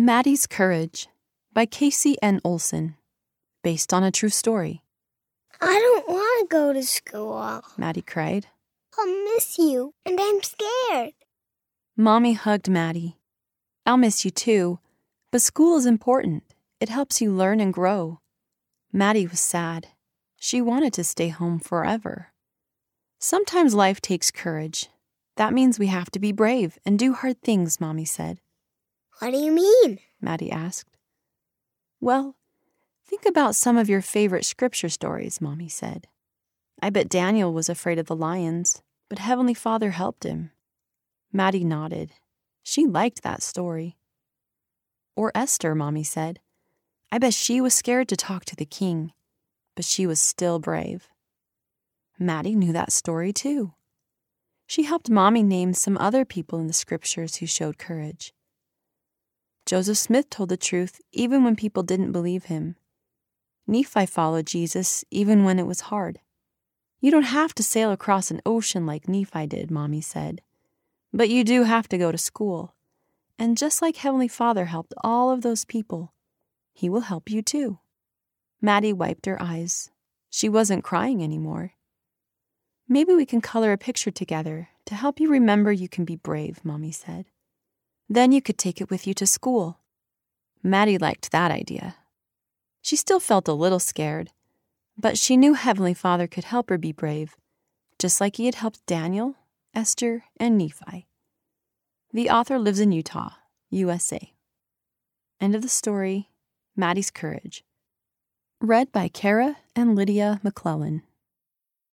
Maddy's Courage by Casey N. Olson, based on a true story. I don't want to go to school. Maddy cried. I'll miss you, and I'm scared. Mommy hugged Maddy. I'll miss you too, but school is important. It helps you learn and grow. Maddy was sad. She wanted to stay home forever. Sometimes life takes courage. That means we have to be brave and do hard things, Mommy said. What do you mean? Maddy asked. Well, think about some of your favorite scripture stories, Mommy said. I bet Daniel was afraid of the lions, but Heavenly Father helped him. Maddy nodded. She liked that story. Or Esther, Mommy said. I bet she was scared to talk to the king, but she was still brave. Maddy knew that story too. She helped Mommy name some other people in the scriptures who showed courage. Joseph Smith told the truth even when people didn't believe him. Nephi followed Jesus even when it was hard. You don't have to sail across an ocean like Nephi did, Mommy said. But you do have to go to school. And just like Heavenly Father helped all of those people, He will help you too. Maddy wiped her eyes. She wasn't crying anymore. Maybe we can color a picture together to help you remember you can be brave, Mommy said. Then you could take it with you to school. Maddy liked that idea. She still felt a little scared, but she knew Heavenly Father could help her be brave, just like He had helped Daniel, Esther, and Nephi. The author lives in Utah, USA. End of the story Maddy's Courage. Read by Kara and Lydia McClellan.